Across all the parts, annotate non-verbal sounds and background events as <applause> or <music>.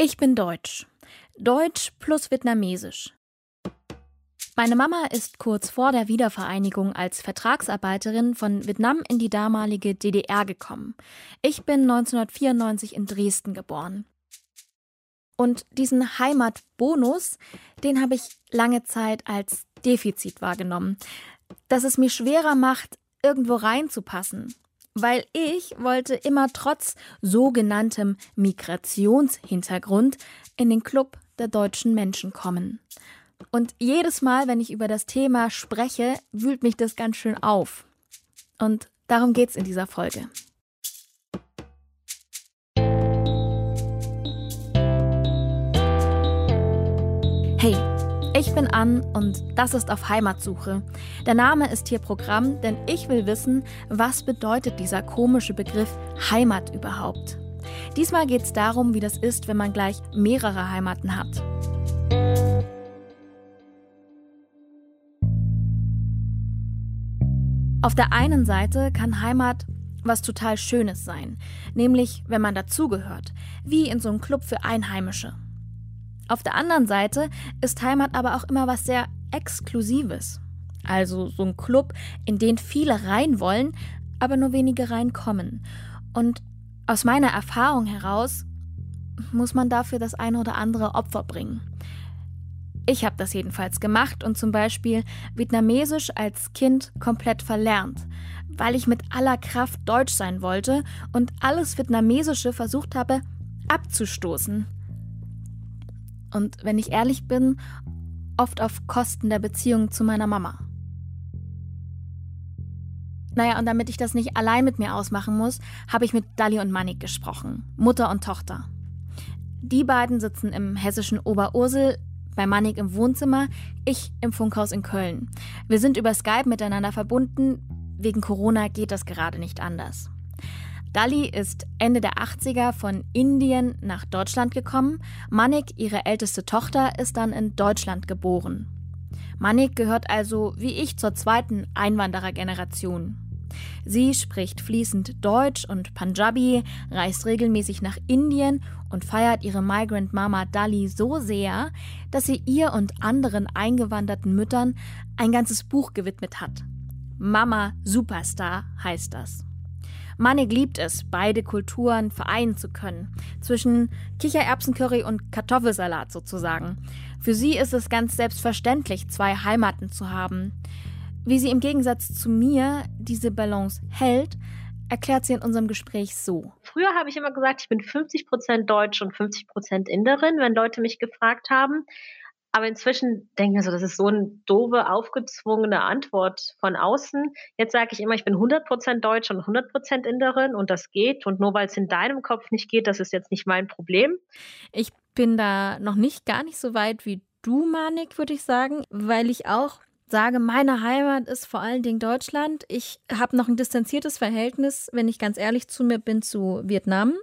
Ich bin Deutsch. Deutsch plus Vietnamesisch. Meine Mama ist kurz vor der Wiedervereinigung als Vertragsarbeiterin von Vietnam in die damalige DDR gekommen. Ich bin 1994 in Dresden geboren. Und diesen Heimatbonus, den habe ich lange Zeit als Defizit wahrgenommen. Dass es mir schwerer macht, irgendwo reinzupassen. Weil ich wollte immer trotz sogenanntem Migrationshintergrund in den Club der deutschen Menschen kommen. Und jedes Mal, wenn ich über das Thema spreche, wühlt mich das ganz schön auf. Und darum geht's in dieser Folge. Ich bin Ann und das ist auf Heimatsuche. Der Name ist hier Programm, denn ich will wissen, was bedeutet dieser komische Begriff Heimat überhaupt. Diesmal geht es darum, wie das ist, wenn man gleich mehrere Heimaten hat. Auf der einen Seite kann Heimat was total Schönes sein, nämlich wenn man dazugehört, wie in so einem Club für Einheimische. Auf der anderen Seite ist Heimat aber auch immer was sehr Exklusives. Also so ein Club, in den viele rein wollen, aber nur wenige reinkommen. Und aus meiner Erfahrung heraus muss man dafür das eine oder andere Opfer bringen. Ich habe das jedenfalls gemacht und zum Beispiel Vietnamesisch als Kind komplett verlernt, weil ich mit aller Kraft Deutsch sein wollte und alles Vietnamesische versucht habe abzustoßen. Und wenn ich ehrlich bin, oft auf Kosten der Beziehung zu meiner Mama. Naja, und damit ich das nicht allein mit mir ausmachen muss, habe ich mit Dali und Manik gesprochen, Mutter und Tochter. Die beiden sitzen im hessischen Oberursel, bei Manik im Wohnzimmer, ich im Funkhaus in Köln. Wir sind über Skype miteinander verbunden, wegen Corona geht das gerade nicht anders. Dali ist Ende der 80er von Indien nach Deutschland gekommen. Manik, ihre älteste Tochter, ist dann in Deutschland geboren. Manik gehört also wie ich zur zweiten Einwanderergeneration. Sie spricht fließend Deutsch und Punjabi, reist regelmäßig nach Indien und feiert ihre Migrant Mama Dali so sehr, dass sie ihr und anderen eingewanderten Müttern ein ganzes Buch gewidmet hat. Mama Superstar heißt das. Manik liebt es, beide Kulturen vereinen zu können. Zwischen Kichererbsencurry und Kartoffelsalat sozusagen. Für sie ist es ganz selbstverständlich, zwei Heimaten zu haben. Wie sie im Gegensatz zu mir diese Balance hält, erklärt sie in unserem Gespräch so. Früher habe ich immer gesagt, ich bin 50 Prozent Deutsch und 50 Prozent Inderin, wenn Leute mich gefragt haben. Aber inzwischen denke ich so, das ist so eine doofe, aufgezwungene Antwort von außen. Jetzt sage ich immer, ich bin 100% Deutsch und 100% Inderin und das geht. Und nur weil es in deinem Kopf nicht geht, das ist jetzt nicht mein Problem. Ich bin da noch nicht gar nicht so weit wie du, Manik, würde ich sagen, weil ich auch sage, meine Heimat ist vor allen Dingen Deutschland. Ich habe noch ein distanziertes Verhältnis, wenn ich ganz ehrlich zu mir bin, zu Vietnam.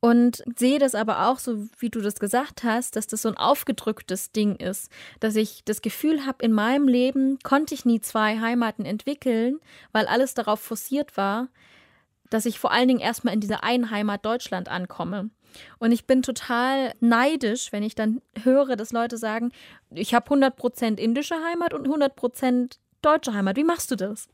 Und sehe das aber auch, so wie du das gesagt hast, dass das so ein aufgedrücktes Ding ist, dass ich das Gefühl habe, in meinem Leben konnte ich nie zwei Heimaten entwickeln, weil alles darauf forciert war, dass ich vor allen Dingen erstmal in dieser einen Heimat Deutschland ankomme. Und ich bin total neidisch, wenn ich dann höre, dass Leute sagen, ich habe 100% indische Heimat und 100% deutsche Heimat. Wie machst du das?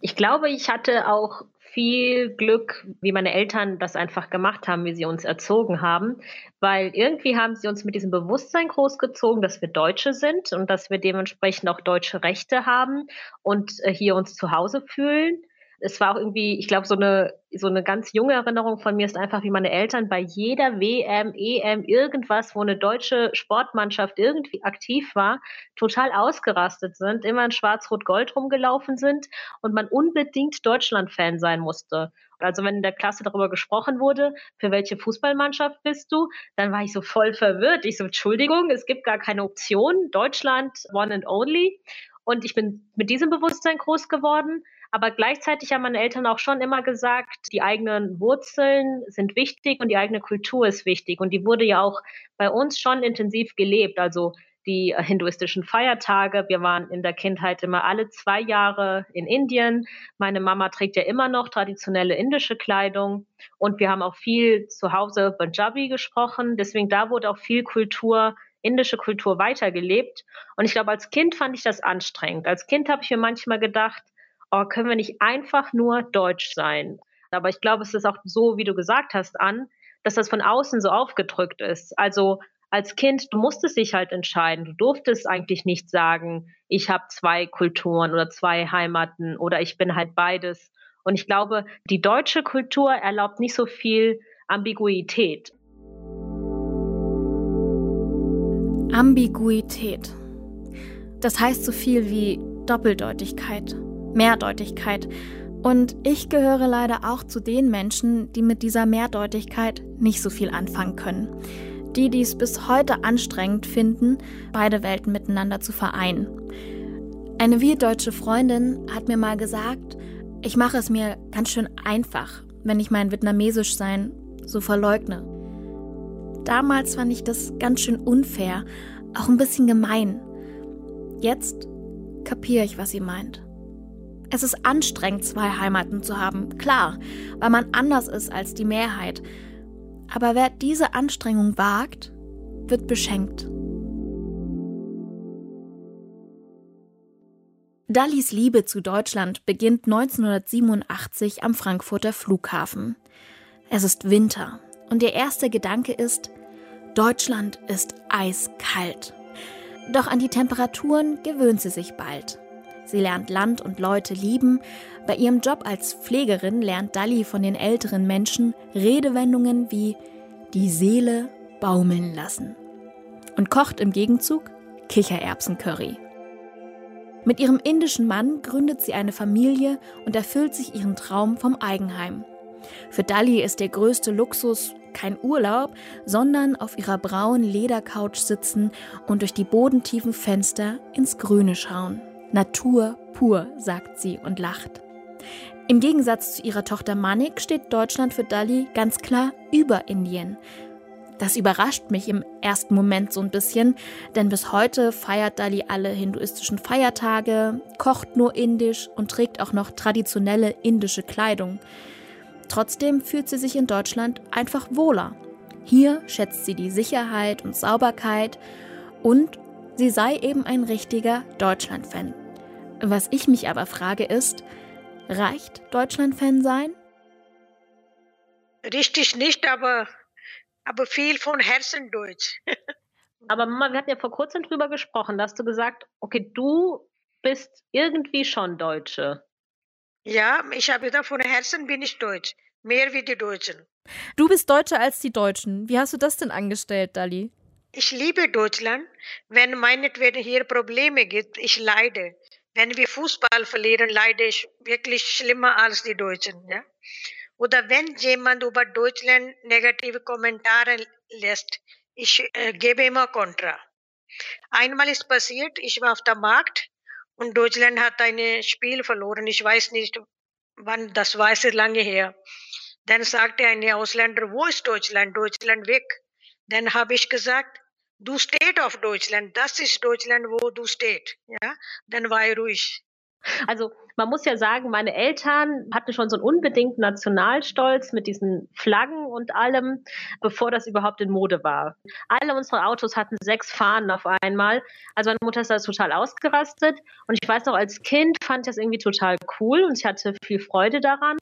Ich glaube, ich hatte auch viel Glück, wie meine Eltern das einfach gemacht haben, wie sie uns erzogen haben, weil irgendwie haben sie uns mit diesem Bewusstsein großgezogen, dass wir Deutsche sind und dass wir dementsprechend auch deutsche Rechte haben und äh, hier uns zu Hause fühlen es war auch irgendwie, ich glaube, so eine, so eine ganz junge Erinnerung von mir ist einfach, wie meine Eltern bei jeder WM, EM, irgendwas, wo eine deutsche Sportmannschaft irgendwie aktiv war, total ausgerastet sind, immer in Schwarz-Rot-Gold rumgelaufen sind und man unbedingt Deutschland-Fan sein musste. Also wenn in der Klasse darüber gesprochen wurde, für welche Fußballmannschaft bist du, dann war ich so voll verwirrt. Ich so, Entschuldigung, es gibt gar keine Option. Deutschland, one and only. Und ich bin mit diesem Bewusstsein groß geworden. Aber gleichzeitig haben meine Eltern auch schon immer gesagt, die eigenen Wurzeln sind wichtig und die eigene Kultur ist wichtig. Und die wurde ja auch bei uns schon intensiv gelebt. Also die hinduistischen Feiertage. Wir waren in der Kindheit immer alle zwei Jahre in Indien. Meine Mama trägt ja immer noch traditionelle indische Kleidung und wir haben auch viel zu Hause Punjabi gesprochen. Deswegen da wurde auch viel Kultur, indische Kultur weitergelebt. Und ich glaube, als Kind fand ich das anstrengend. Als Kind habe ich mir manchmal gedacht, oh, können wir nicht einfach nur Deutsch sein? Aber ich glaube, es ist auch so, wie du gesagt hast, an, dass das von außen so aufgedrückt ist. Also als Kind, du musstest dich halt entscheiden. Du durftest eigentlich nicht sagen, ich habe zwei Kulturen oder zwei Heimaten oder ich bin halt beides. Und ich glaube, die deutsche Kultur erlaubt nicht so viel Ambiguität. Ambiguität. Das heißt so viel wie Doppeldeutigkeit, Mehrdeutigkeit. Und ich gehöre leider auch zu den Menschen, die mit dieser Mehrdeutigkeit nicht so viel anfangen können die dies bis heute anstrengend finden, beide Welten miteinander zu vereinen. Eine wir-deutsche Freundin hat mir mal gesagt, ich mache es mir ganz schön einfach, wenn ich mein Vietnamesischsein so verleugne. Damals fand ich das ganz schön unfair, auch ein bisschen gemein. Jetzt kapiere ich, was sie meint. Es ist anstrengend, zwei Heimaten zu haben, klar, weil man anders ist als die Mehrheit, aber wer diese Anstrengung wagt, wird beschenkt. Dallis Liebe zu Deutschland beginnt 1987 am Frankfurter Flughafen. Es ist Winter und ihr erster Gedanke ist, Deutschland ist eiskalt. Doch an die Temperaturen gewöhnt sie sich bald. Sie lernt Land und Leute lieben. Bei ihrem Job als Pflegerin lernt Dalli von den älteren Menschen Redewendungen wie die Seele baumeln lassen und kocht im Gegenzug Kichererbsencurry. Mit ihrem indischen Mann gründet sie eine Familie und erfüllt sich ihren Traum vom Eigenheim. Für Dalli ist der größte Luxus kein Urlaub, sondern auf ihrer braunen Ledercouch sitzen und durch die bodentiefen Fenster ins Grüne schauen. Natur pur, sagt sie und lacht. Im Gegensatz zu ihrer Tochter Manik steht Deutschland für Dali ganz klar über Indien. Das überrascht mich im ersten Moment so ein bisschen, denn bis heute feiert Dali alle hinduistischen Feiertage, kocht nur indisch und trägt auch noch traditionelle indische Kleidung. Trotzdem fühlt sie sich in Deutschland einfach wohler. Hier schätzt sie die Sicherheit und Sauberkeit und sie sei eben ein richtiger Deutschland-Fan. Was ich mich aber frage ist, reicht Deutschland-Fan sein? Richtig nicht, aber, aber viel von Herzen Deutsch. <laughs> aber Mama, wir hatten ja vor kurzem drüber gesprochen, da hast du gesagt, okay, du bist irgendwie schon Deutsche. Ja, ich habe gesagt, von Herzen bin ich Deutsch. Mehr wie die Deutschen. Du bist Deutscher als die Deutschen. Wie hast du das denn angestellt, Dali? Ich liebe Deutschland. Wenn meinetwegen hier Probleme gibt, ich leide. Wenn wir Fußball verlieren, leide ich wirklich schlimmer als die Deutschen. Ja? Oder wenn jemand über Deutschland negative Kommentare lässt, ich äh, gebe immer Kontra. Einmal ist passiert, ich war auf dem Markt und Deutschland hat ein Spiel verloren. Ich weiß nicht, wann, das war es lange her. Dann sagte ein Ausländer, wo ist Deutschland? Deutschland weg. Dann habe ich gesagt, du steht auf Deutschland, das ist Deutschland, wo du steht. Ja, dann war er ruhig. Also man muss ja sagen, meine Eltern hatten schon so einen unbedingten Nationalstolz mit diesen Flaggen und allem, bevor das überhaupt in Mode war. Alle unsere Autos hatten sechs Fahnen auf einmal. Also meine Mutter ist da total ausgerastet. Und ich weiß noch, als Kind fand ich das irgendwie total cool und ich hatte viel Freude daran.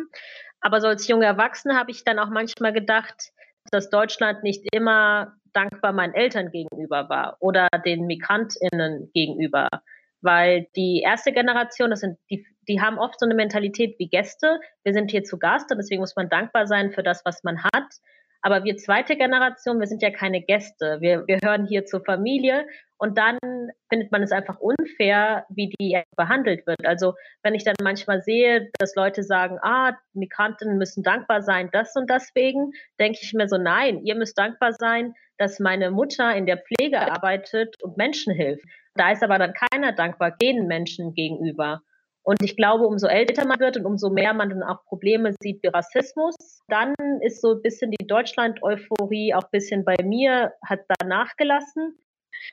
Aber so als junge Erwachsene habe ich dann auch manchmal gedacht, dass Deutschland nicht immer dankbar meinen Eltern gegenüber war oder den MigrantInnen gegenüber. Weil die erste Generation, das sind die, die haben oft so eine Mentalität wie Gäste. Wir sind hier zu Gast und deswegen muss man dankbar sein für das, was man hat. Aber wir zweite Generation, wir sind ja keine Gäste. Wir, wir hören hier zur Familie und dann findet man es einfach unfair, wie die behandelt wird. Also wenn ich dann manchmal sehe, dass Leute sagen, ah, Migranten müssen dankbar sein, das und deswegen, denke ich mir so, nein, ihr müsst dankbar sein, dass meine Mutter in der Pflege arbeitet und Menschen hilft. Da ist aber dann keiner dankbar gehen Menschen gegenüber. Und ich glaube, umso älter man wird und umso mehr man dann auch Probleme sieht wie Rassismus, dann ist so ein bisschen die Deutschland-Euphorie auch ein bisschen bei mir, hat da nachgelassen.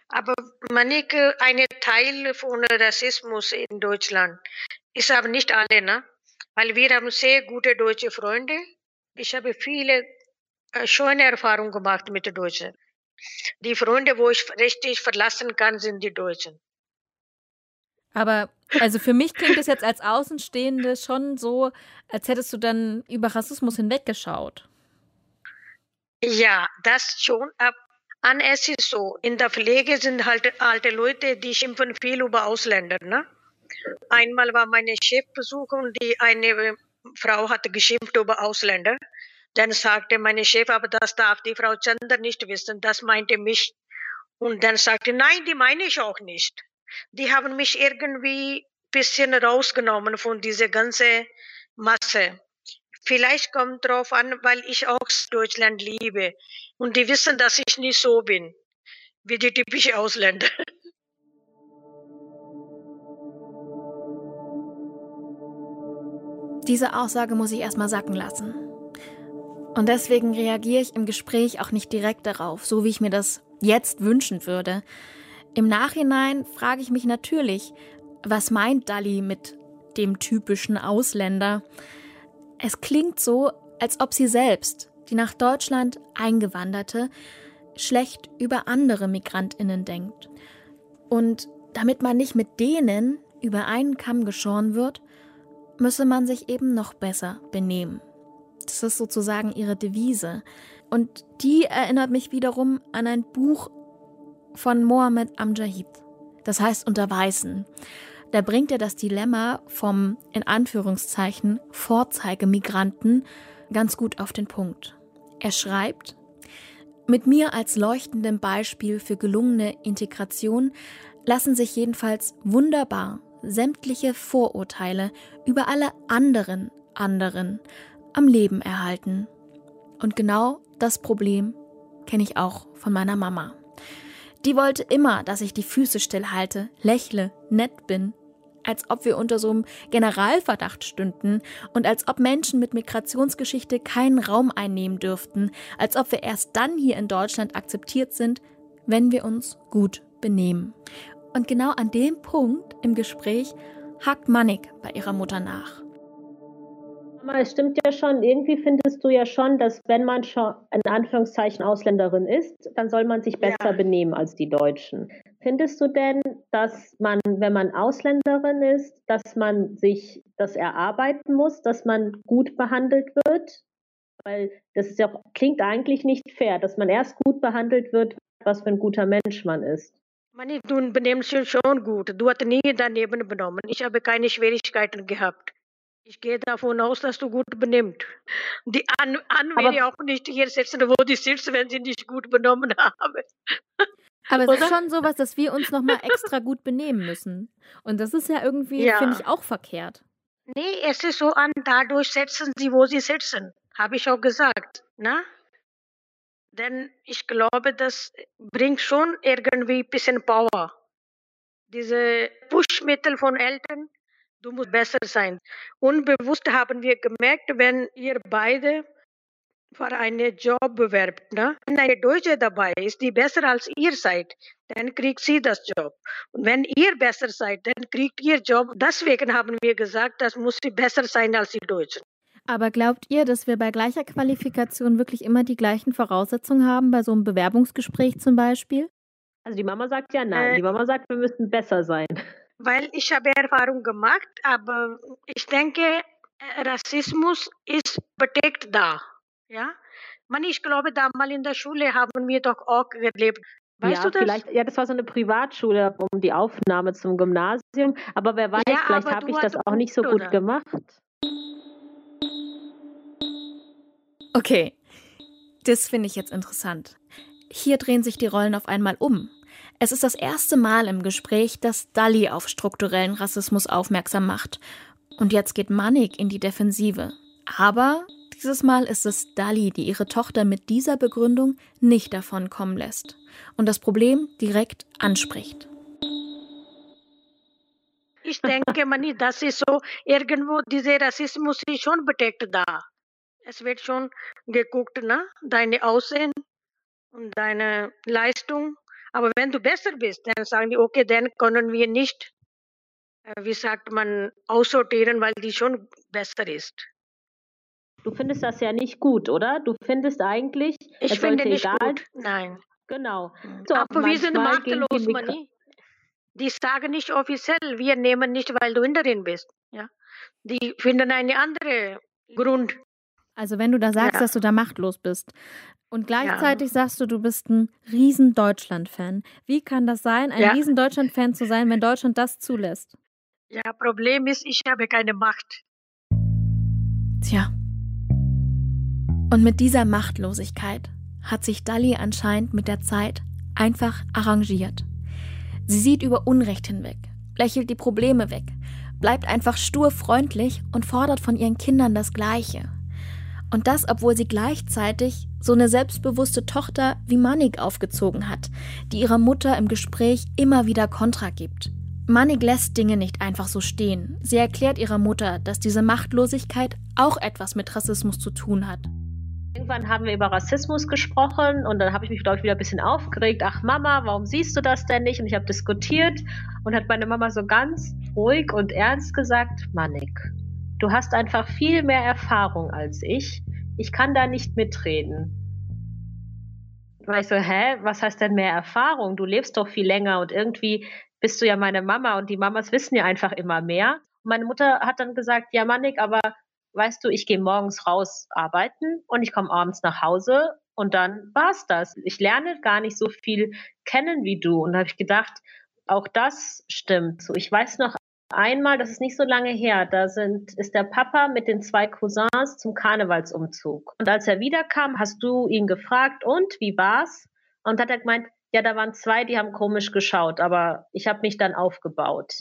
Aber Manik, ein Teil von Rassismus in Deutschland ist aber nicht alle, ne? Weil wir haben sehr gute deutsche Freunde. Ich habe viele äh, schöne Erfahrungen gemacht mit den Deutschen. Die Freunde, wo ich richtig verlassen kann, sind die Deutschen. Aber also für mich klingt es jetzt als Außenstehende schon so, als hättest du dann über Rassismus hinweggeschaut. Ja, das schon. An es ist so, in der Pflege sind halt alte Leute, die schimpfen viel über Ausländer. Ne? Einmal war meine Chefbesuch und die eine Frau hatte geschimpft über Ausländer. Dann sagte meine Chef, aber das darf die Frau Chander nicht wissen, das meinte mich. Und dann sagte, nein, die meine ich auch nicht. Die haben mich irgendwie ein bisschen rausgenommen von dieser ganzen Masse. Vielleicht kommt drauf an, weil ich auch Deutschland liebe. Und die wissen, dass ich nicht so bin, wie die typische Ausländer. <laughs> Diese Aussage muss ich erstmal sacken lassen. Und deswegen reagiere ich im Gespräch auch nicht direkt darauf, so wie ich mir das jetzt wünschen würde. Im Nachhinein frage ich mich natürlich, was meint Dali mit dem typischen Ausländer? Es klingt so, als ob sie selbst, die nach Deutschland eingewanderte, schlecht über andere Migrantinnen denkt. Und damit man nicht mit denen über einen Kamm geschoren wird, müsse man sich eben noch besser benehmen. Das ist sozusagen ihre Devise. Und die erinnert mich wiederum an ein Buch von Mohammed Amjahid. Das heißt Unter Weißen. Da bringt er das Dilemma vom, in Anführungszeichen, Vorzeigemigranten ganz gut auf den Punkt. Er schreibt, mit mir als leuchtendem Beispiel für gelungene Integration lassen sich jedenfalls wunderbar sämtliche Vorurteile über alle anderen anderen am Leben erhalten. Und genau das Problem kenne ich auch von meiner Mama. Die wollte immer, dass ich die Füße stillhalte, lächle, nett bin, als ob wir unter so einem Generalverdacht stünden und als ob Menschen mit Migrationsgeschichte keinen Raum einnehmen dürften, als ob wir erst dann hier in Deutschland akzeptiert sind, wenn wir uns gut benehmen. Und genau an dem Punkt im Gespräch hakt Manik bei ihrer Mutter nach. Mama, es stimmt ja schon, irgendwie findest du ja schon, dass wenn man schon in Anführungszeichen Ausländerin ist, dann soll man sich besser ja. benehmen als die Deutschen. Findest du denn, dass man, wenn man Ausländerin ist, dass man sich das erarbeiten muss, dass man gut behandelt wird? Weil das ja, klingt eigentlich nicht fair, dass man erst gut behandelt wird, was für ein guter Mensch man ist. Mani, du benimmst dich schon gut. Du hast nie daneben benommen. Ich habe keine Schwierigkeiten gehabt. Ich gehe davon aus, dass du gut benimmst. Die An, An werde auch nicht hier sitzen, wo die sitzt, wenn sie nicht gut benommen haben. Aber es ist schon sowas, dass wir uns nochmal extra gut benehmen müssen. Und das ist ja irgendwie, ja. finde ich, auch verkehrt. Nee, es ist so an, dadurch setzen sie, wo sie sitzen. Habe ich auch gesagt. Ne? Denn ich glaube, das bringt schon irgendwie ein bisschen Power. Diese Pushmittel von Eltern, du musst besser sein. Unbewusst haben wir gemerkt, wenn ihr beide für einen Job bewerbt, ne? wenn eine Deutsche dabei ist, die besser als ihr seid, dann kriegt sie das Job. Und wenn ihr besser seid, dann kriegt ihr Job. Deswegen haben wir gesagt, das muss sie besser sein als die Deutschen. Aber glaubt ihr, dass wir bei gleicher Qualifikation wirklich immer die gleichen Voraussetzungen haben, bei so einem Bewerbungsgespräch zum Beispiel? Also die Mama sagt ja nein. Äh, die Mama sagt, wir müssten besser sein weil ich habe Erfahrung gemacht, aber ich denke, Rassismus ist bedeckt da. Ja? Man, ich glaube, damals in der Schule haben wir doch auch gelebt. Weißt ja, du das? Vielleicht, ja, das war so eine Privatschule um die Aufnahme zum Gymnasium. Aber wer weiß, ja, vielleicht habe ich das auch nicht so gut oder? gemacht. Okay, das finde ich jetzt interessant. Hier drehen sich die Rollen auf einmal um. Es ist das erste Mal im Gespräch, dass Dali auf strukturellen Rassismus aufmerksam macht. Und jetzt geht Manik in die Defensive. Aber dieses Mal ist es Dali, die ihre Tochter mit dieser Begründung nicht davon kommen lässt und das Problem direkt anspricht. Ich denke, Mani, das ist so, irgendwo dieser Rassismus ist schon bedeckt da. Es wird schon geguckt, ne? deine Aussehen und deine Leistung Aber wenn du besser bist, dann sagen die, okay, dann können wir nicht, äh, wie sagt man, aussortieren, weil die schon besser ist. Du findest das ja nicht gut, oder? Du findest eigentlich, ich es finde nicht egal. gut. Nein. Genau. Mhm. So, Aber wir sind machtlos, Mani. Die sagen nicht offiziell, wir nehmen nicht, weil du Inderin bist. Ja? Die finden einen anderen Grund. Also wenn du da sagst, Ja. dass du da machtlos bist und gleichzeitig sagst du, du bist ein riesen Deutschland-Fan. Wie kann das sein, ein Ja. riesen Deutschland-Fan zu sein, wenn Deutschland das zulässt? Ja, Problem ist, ich habe keine Macht. Tja. Und mit dieser Machtlosigkeit hat sich Dali anscheinend mit der Zeit einfach arrangiert. Sie sieht über Unrecht hinweg, lächelt die Probleme weg, bleibt einfach stur freundlich und fordert von ihren Kindern das Gleiche. Und das, obwohl sie gleichzeitig so eine selbstbewusste Tochter wie Manik aufgezogen hat, die ihrer Mutter im Gespräch immer wieder Kontra gibt. Manik lässt Dinge nicht einfach so stehen. Sie erklärt ihrer Mutter, dass diese Machtlosigkeit auch etwas mit Rassismus zu tun hat. Irgendwann haben wir über Rassismus gesprochen und dann habe ich mich, glaube ich, wieder ein bisschen aufgeregt. Ach Mama, warum siehst du das denn nicht? Und ich habe diskutiert und hat meine Mama so ganz ruhig und ernst gesagt, Manik, du hast einfach viel mehr Erfahrung als ich. Ich kann da nicht mitreden. War ich so, hä, was heißt denn mehr Erfahrung? Du lebst doch viel länger und irgendwie bist du ja meine Mama und die Mamas wissen ja einfach immer mehr. Und meine Mutter hat dann gesagt, ja Manik, aber weißt du, ich gehe morgens raus arbeiten und ich komme abends nach Hause und dann war's das. Ich lerne gar nicht so viel kennen wie du. Und da habe ich gedacht, auch das stimmt. So, ich weiß noch einmal, das ist nicht so lange her, da sind, ist der Papa mit den zwei Cousins zum Karnevalsumzug. Und als er wiederkam, hast du ihn gefragt, und wie war's? Und hat er gemeint, ja, da waren zwei, die haben komisch geschaut, aber ich habe mich dann aufgebaut.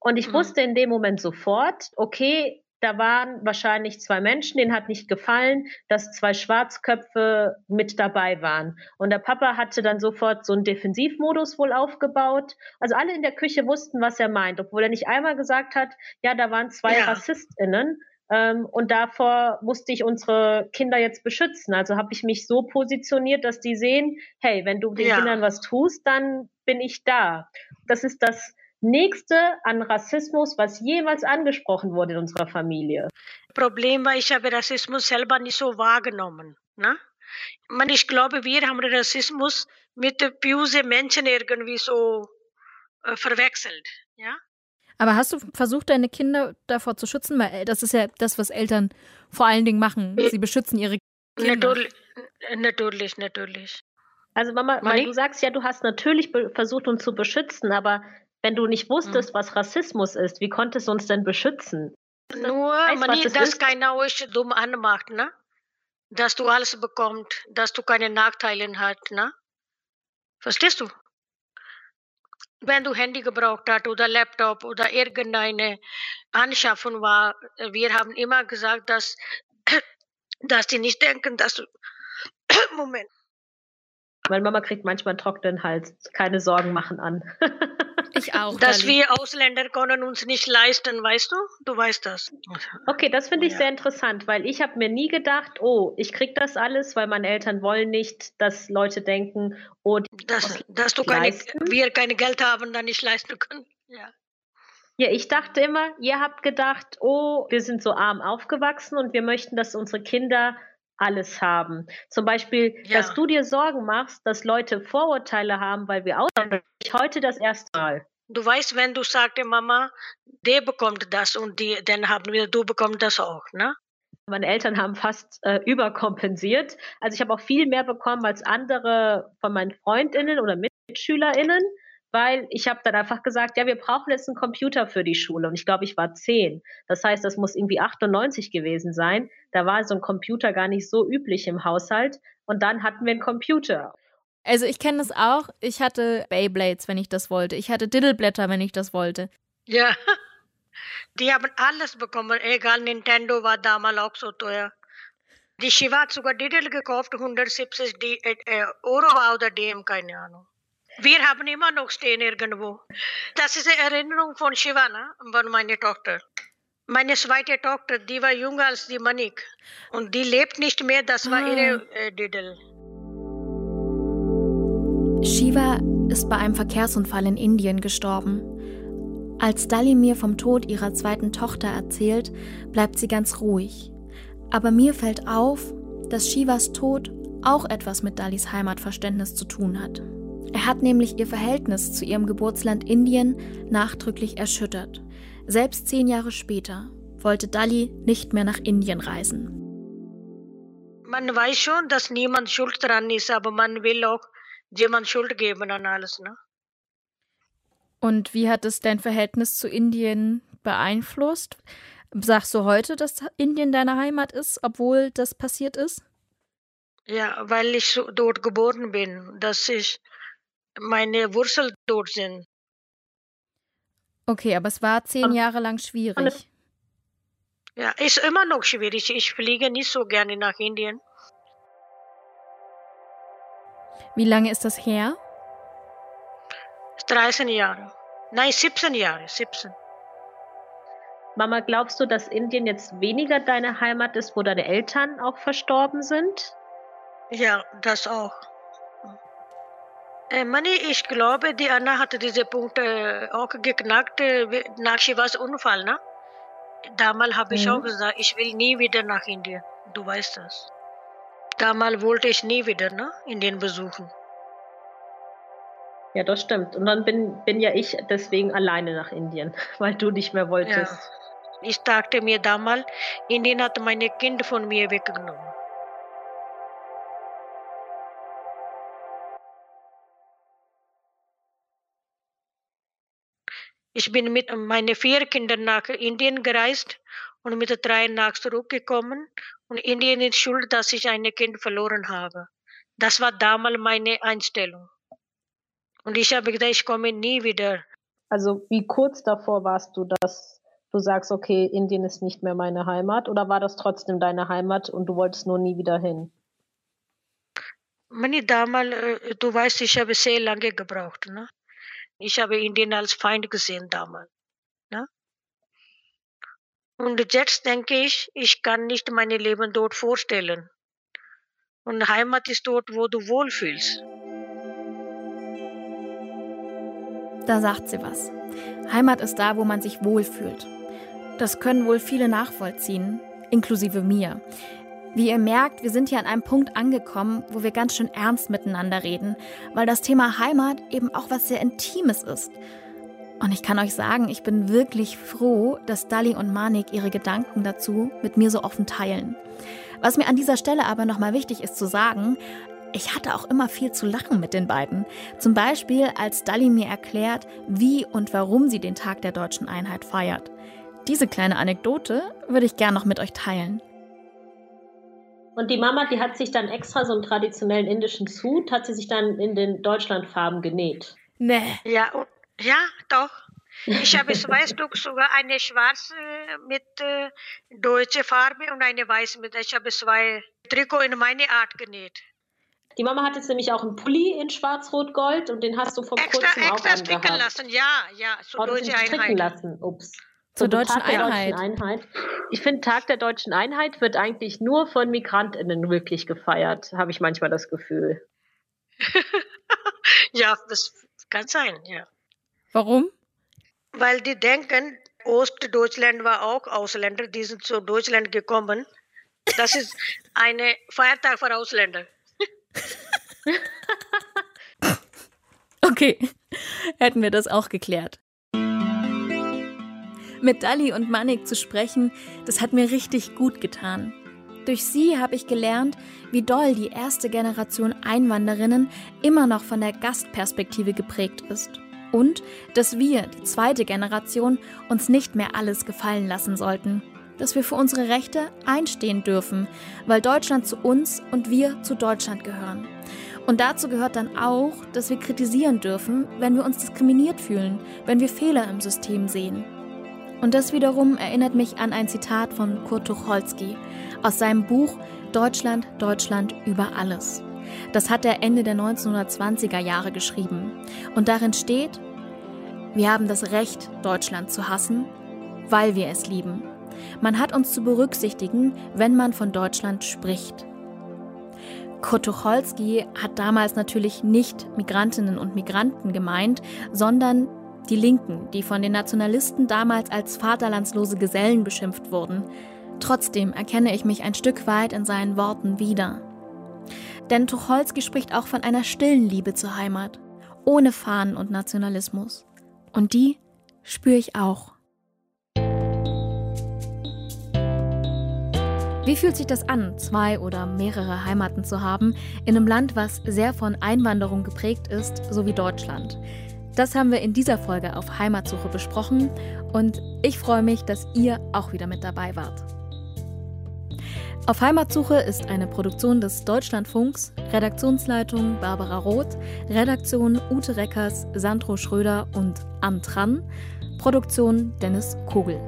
Und ich Mhm. wusste in dem Moment sofort, okay, da waren wahrscheinlich zwei Menschen, denen hat nicht gefallen, dass zwei Schwarzköpfe mit dabei waren. Und der Papa hatte dann sofort so einen Defensivmodus wohl aufgebaut. Also alle in der Küche wussten, was er meint, obwohl er nicht einmal gesagt hat, ja, da waren zwei Ja. RassistInnen. Ähm, und davor musste ich unsere Kinder jetzt beschützen. Also habe ich mich so positioniert, dass die sehen, hey, wenn du den Ja. Kindern was tust, dann bin ich da. Das ist das nächste an Rassismus, was jemals angesprochen wurde in unserer Familie. Problem war, ich habe Rassismus selber nicht so wahrgenommen. Ne? Man, ich glaube, wir haben Rassismus mit böse Menschen irgendwie so äh, verwechselt. Ja? Aber hast du versucht, deine Kinder davor zu schützen? Weil äh, das ist ja das, was Eltern vor allen Dingen machen. Sie beschützen ihre Kinder. Natürlich, natürlich, natürlich. Also Mama, weil du sagst ja, du hast natürlich versucht, uns zu beschützen, aber wenn du nicht wusstest, was Rassismus ist, wie konntest du uns denn beschützen? Nur, weißt, was Mani, das dass ist? keiner euch dumm anmacht, ne? Dass du alles bekommst, dass du keine Nachteile hast, ne? Verstehst du? Wenn du Handy gebraucht hast oder Laptop oder irgendeine Anschaffung war, wir haben immer gesagt, dass, <clears throat> dass die nicht denken, dass du. <clears throat> Moment. Meine Mama kriegt manchmal einen trockenen Hals. Keine Sorgen machen an. <laughs> Ich auch. Dass Dali. wir Ausländer können uns nicht leisten, weißt du? Du weißt das. Okay, das finde ich Ja. sehr interessant, weil ich habe mir nie gedacht, oh, ich krieg das alles, weil meine Eltern wollen nicht, dass Leute denken, oh, die Dass, dass du keine, leisten? wir keine Geld haben, dann nicht leisten können. Ja. Ja, ich dachte immer, ihr habt gedacht, oh, wir sind so arm aufgewachsen und wir möchten, dass unsere Kinder alles haben. Zum Beispiel, Ja. dass du dir Sorgen machst, dass Leute Vorurteile haben, weil wir Ausländer ich heute das erste Mal. Du weißt, wenn du sagst, Mama, der bekommt das und die, dann haben wir, du bekommst das auch, ne? Meine Eltern haben fast äh, überkompensiert. Also ich habe auch viel mehr bekommen als andere von meinen Freundinnen oder Mitschülerinnen, weil ich habe dann einfach gesagt, ja, wir brauchen jetzt einen Computer für die Schule. Und ich glaube, ich war zehn. Das heißt, das muss irgendwie 98 gewesen sein. Da war so ein Computer gar nicht so üblich im Haushalt. Und dann hatten wir einen Computer. Also ich kenne das auch. Ich hatte Beyblades, wenn ich das wollte. Ich hatte Diddleblätter, wenn ich das wollte. Ja. <laughs> Die haben alles bekommen, egal, Nintendo war damals auch so teuer. Die Shiva hat sogar Diddle gekauft, 170 D äh, äh, Euro oder DM, keine Ahnung. Wir haben immer noch stehen irgendwo. Das ist eine Erinnerung von Shiva, ne? von meiner Tochter. Meine zweite Tochter, die war jünger als die Manik. Und die lebt nicht mehr, das war Ah. ihre äh, Diddle. Shiva ist bei einem Verkehrsunfall in Indien gestorben. Als Dali mir vom Tod ihrer zweiten Tochter erzählt, bleibt sie ganz ruhig. Aber mir fällt auf, dass Shivas Tod auch etwas mit Dalis Heimatverständnis zu tun hat. Er hat nämlich ihr Verhältnis zu ihrem Geburtsland Indien nachdrücklich erschüttert. Selbst zehn Jahre später wollte Dali nicht mehr nach Indien reisen. Man weiß schon, dass niemand schuld dran ist, aber man will auch jemand Schuld geben an alles. Ne? Und wie hat es dein Verhältnis zu Indien beeinflusst? Sagst du heute, dass Indien deine Heimat ist, obwohl das passiert ist? Ja, weil ich dort geboren bin, dass ich meine Wurzeln dort sind. Okay, aber es war zehn Jahre lang schwierig. Ja, ist immer noch schwierig. Ich fliege nicht so gerne nach Indien. Wie lange ist das her? 13 Jahre. Nein, 17 Jahre. 17. Mama, glaubst du, dass Indien jetzt weniger deine Heimat ist, wo deine Eltern auch verstorben sind? Ja, das auch. Äh, Mani, ich glaube, die Anna hatte diese Punkte auch geknackt äh, nach Shivas Unfall, ne? Damals habe ich mhm. auch gesagt, ich will nie wieder nach Indien. Du weißt das. Damals wollte ich nie wieder ne, Indien besuchen. Ja, das stimmt. Und dann bin, bin ja ich deswegen alleine nach Indien, <laughs> weil du nicht mehr wolltest. Ja. Ich dachte mir damals, Indien hat meine Kinder von mir weggenommen. Ich bin mit meinen vier Kindern nach Indien gereist und mit drei nach zurückgekommen. Und Indien ist schuld, dass ich ein Kind verloren habe. Das war damals meine Einstellung. Und ich habe gedacht, ich komme nie wieder. Also wie kurz davor warst du, dass du sagst, okay, Indien ist nicht mehr meine Heimat? Oder war das trotzdem deine Heimat und du wolltest nur nie wieder hin? Meine damals, äh, du weißt, ich habe sehr lange gebraucht. Ne? Ich habe Indien als Feind gesehen damals. Ne? Und jetzt denke ich, ich kann nicht mein Leben dort vorstellen. Und Heimat ist dort, wo du wohlfühlst. Da sagt sie was. Heimat ist da, wo man sich wohlfühlt. Das können wohl viele nachvollziehen, inklusive mir. Wie ihr merkt, wir sind hier an einem Punkt angekommen, wo wir ganz schön ernst miteinander reden, weil das Thema Heimat eben auch was sehr Intimes ist. Und ich kann euch sagen, ich bin wirklich froh, dass Dali und Manik ihre Gedanken dazu mit mir so offen teilen. Was mir an dieser Stelle aber nochmal wichtig ist zu sagen, ich hatte auch immer viel zu lachen mit den beiden. Zum Beispiel, als Dali mir erklärt, wie und warum sie den Tag der deutschen Einheit feiert. Diese kleine Anekdote würde ich gern noch mit euch teilen. Und die Mama, die hat sich dann extra so einen traditionellen indischen Suit, hat sie sich dann in den Deutschlandfarben genäht. Nee. Ja, ja, doch. Ich habe zwei Stück sogar eine schwarze mit äh, deutscher Farbe und eine weiße mit. Ich habe zwei Trikot in meine Art genäht. Die Mama hat jetzt nämlich auch einen Pulli in Schwarz-Rot-Gold und den hast du vor extra, kurzem extra auch stricken lassen, ja, ja, so oh, deutsche Einheit. lassen, ups. Zur deutschen Einheit. deutschen Einheit. Ich finde, Tag der deutschen Einheit wird eigentlich nur von MigrantInnen wirklich gefeiert, habe ich manchmal das Gefühl. <laughs> ja, das kann sein, ja. Warum? Weil die denken, Ostdeutschland war auch Ausländer, die sind zu Deutschland gekommen. Das ist ein Feiertag für Ausländer. <laughs> okay, hätten wir das auch geklärt. Mit Dali und Manik zu sprechen, das hat mir richtig gut getan. Durch sie habe ich gelernt, wie doll die erste Generation Einwanderinnen immer noch von der Gastperspektive geprägt ist. Und dass wir, die zweite Generation, uns nicht mehr alles gefallen lassen sollten. Dass wir für unsere Rechte einstehen dürfen, weil Deutschland zu uns und wir zu Deutschland gehören. Und dazu gehört dann auch, dass wir kritisieren dürfen, wenn wir uns diskriminiert fühlen, wenn wir Fehler im System sehen. Und das wiederum erinnert mich an ein Zitat von Kurt Tucholsky aus seinem Buch Deutschland, Deutschland über alles. Das hat er Ende der 1920er Jahre geschrieben. Und darin steht, wir haben das Recht, Deutschland zu hassen, weil wir es lieben. Man hat uns zu berücksichtigen, wenn man von Deutschland spricht. Kurt Tucholsky hat damals natürlich nicht Migrantinnen und Migranten gemeint, sondern die Linken, die von den Nationalisten damals als vaterlandslose Gesellen beschimpft wurden. Trotzdem erkenne ich mich ein Stück weit in seinen Worten wieder. Denn Tucholsky spricht auch von einer stillen Liebe zur Heimat, ohne Fahnen und Nationalismus. Und die spüre ich auch. Wie fühlt sich das an, zwei oder mehrere Heimaten zu haben, in einem Land, was sehr von Einwanderung geprägt ist, so wie Deutschland? Das haben wir in dieser Folge auf Heimatsuche besprochen und ich freue mich, dass ihr auch wieder mit dabei wart. Auf Heimatsuche ist eine Produktion des Deutschlandfunks, Redaktionsleitung Barbara Roth, Redaktion Ute Reckers, Sandro Schröder und Antran, Produktion Dennis Kogel.